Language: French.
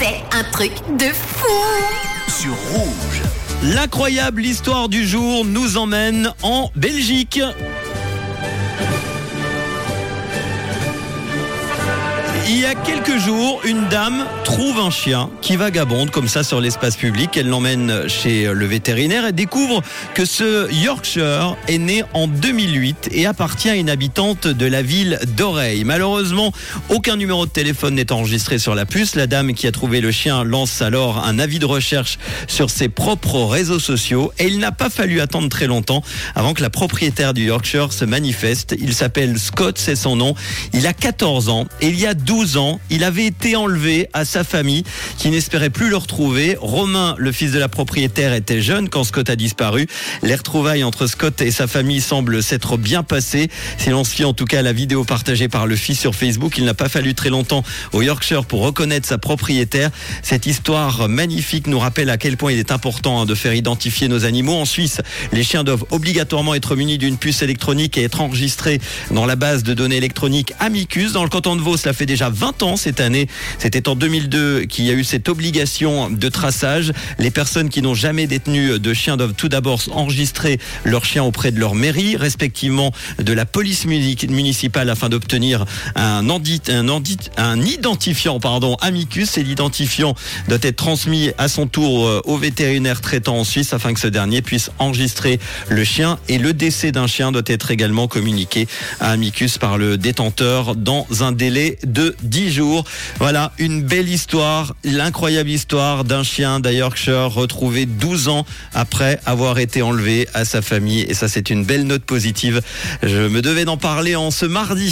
C'est un truc de fou sur rouge. L'incroyable histoire du jour nous emmène en Belgique. Y a quelques jours, une dame trouve un chien qui vagabonde comme ça sur l'espace public. Elle l'emmène chez le vétérinaire et découvre que ce Yorkshire est né en 2008 et appartient à une habitante de la ville d'Oreille. Malheureusement, aucun numéro de téléphone n'est enregistré sur la puce. La dame qui a trouvé le chien lance alors un avis de recherche sur ses propres réseaux sociaux et il n'a pas fallu attendre très longtemps avant que la propriétaire du Yorkshire se manifeste. Il s'appelle Scott, c'est son nom. Il a 14 ans et il y a 12 ans. Il avait été enlevé à sa famille qui n'espérait plus le retrouver. Romain, le fils de la propriétaire, était jeune quand Scott a disparu. Les retrouvailles entre Scott et sa famille semblent s'être bien passées. Si l'on se fie en tout cas à la vidéo partagée par le fils sur Facebook, il n'a pas fallu très longtemps au Yorkshire pour reconnaître sa propriétaire. Cette histoire magnifique nous rappelle à quel point il est important hein, de faire identifier nos animaux. En Suisse, les chiens doivent obligatoirement être munis d'une puce électronique et être enregistrés dans la base de données électroniques Amicus. Dans le canton de Vaud, cela fait déjà 20 ans cette année. C'était en 2002 qu'il y a eu cette obligation de traçage. Les personnes qui n'ont jamais détenu de chien doivent tout d'abord enregistrer leur chien auprès de leur mairie, respectivement de la police municipale afin d'obtenir un, identifiant pardon, amicus et l'identifiant doit être transmis à son tour euh, au vétérinaire traitant en Suisse afin que ce dernier puisse enregistrer le chien et le décès d'un chien doit être également communiqué à amicus par le détenteur dans un délai de 10 jours. Voilà, une belle histoire, l'incroyable histoire d'un chien d'Yorkshire retrouvé 12 ans après avoir été enlevé à sa famille. Et ça, c'est une belle note positive. Je me devais d'en parler en ce mardi.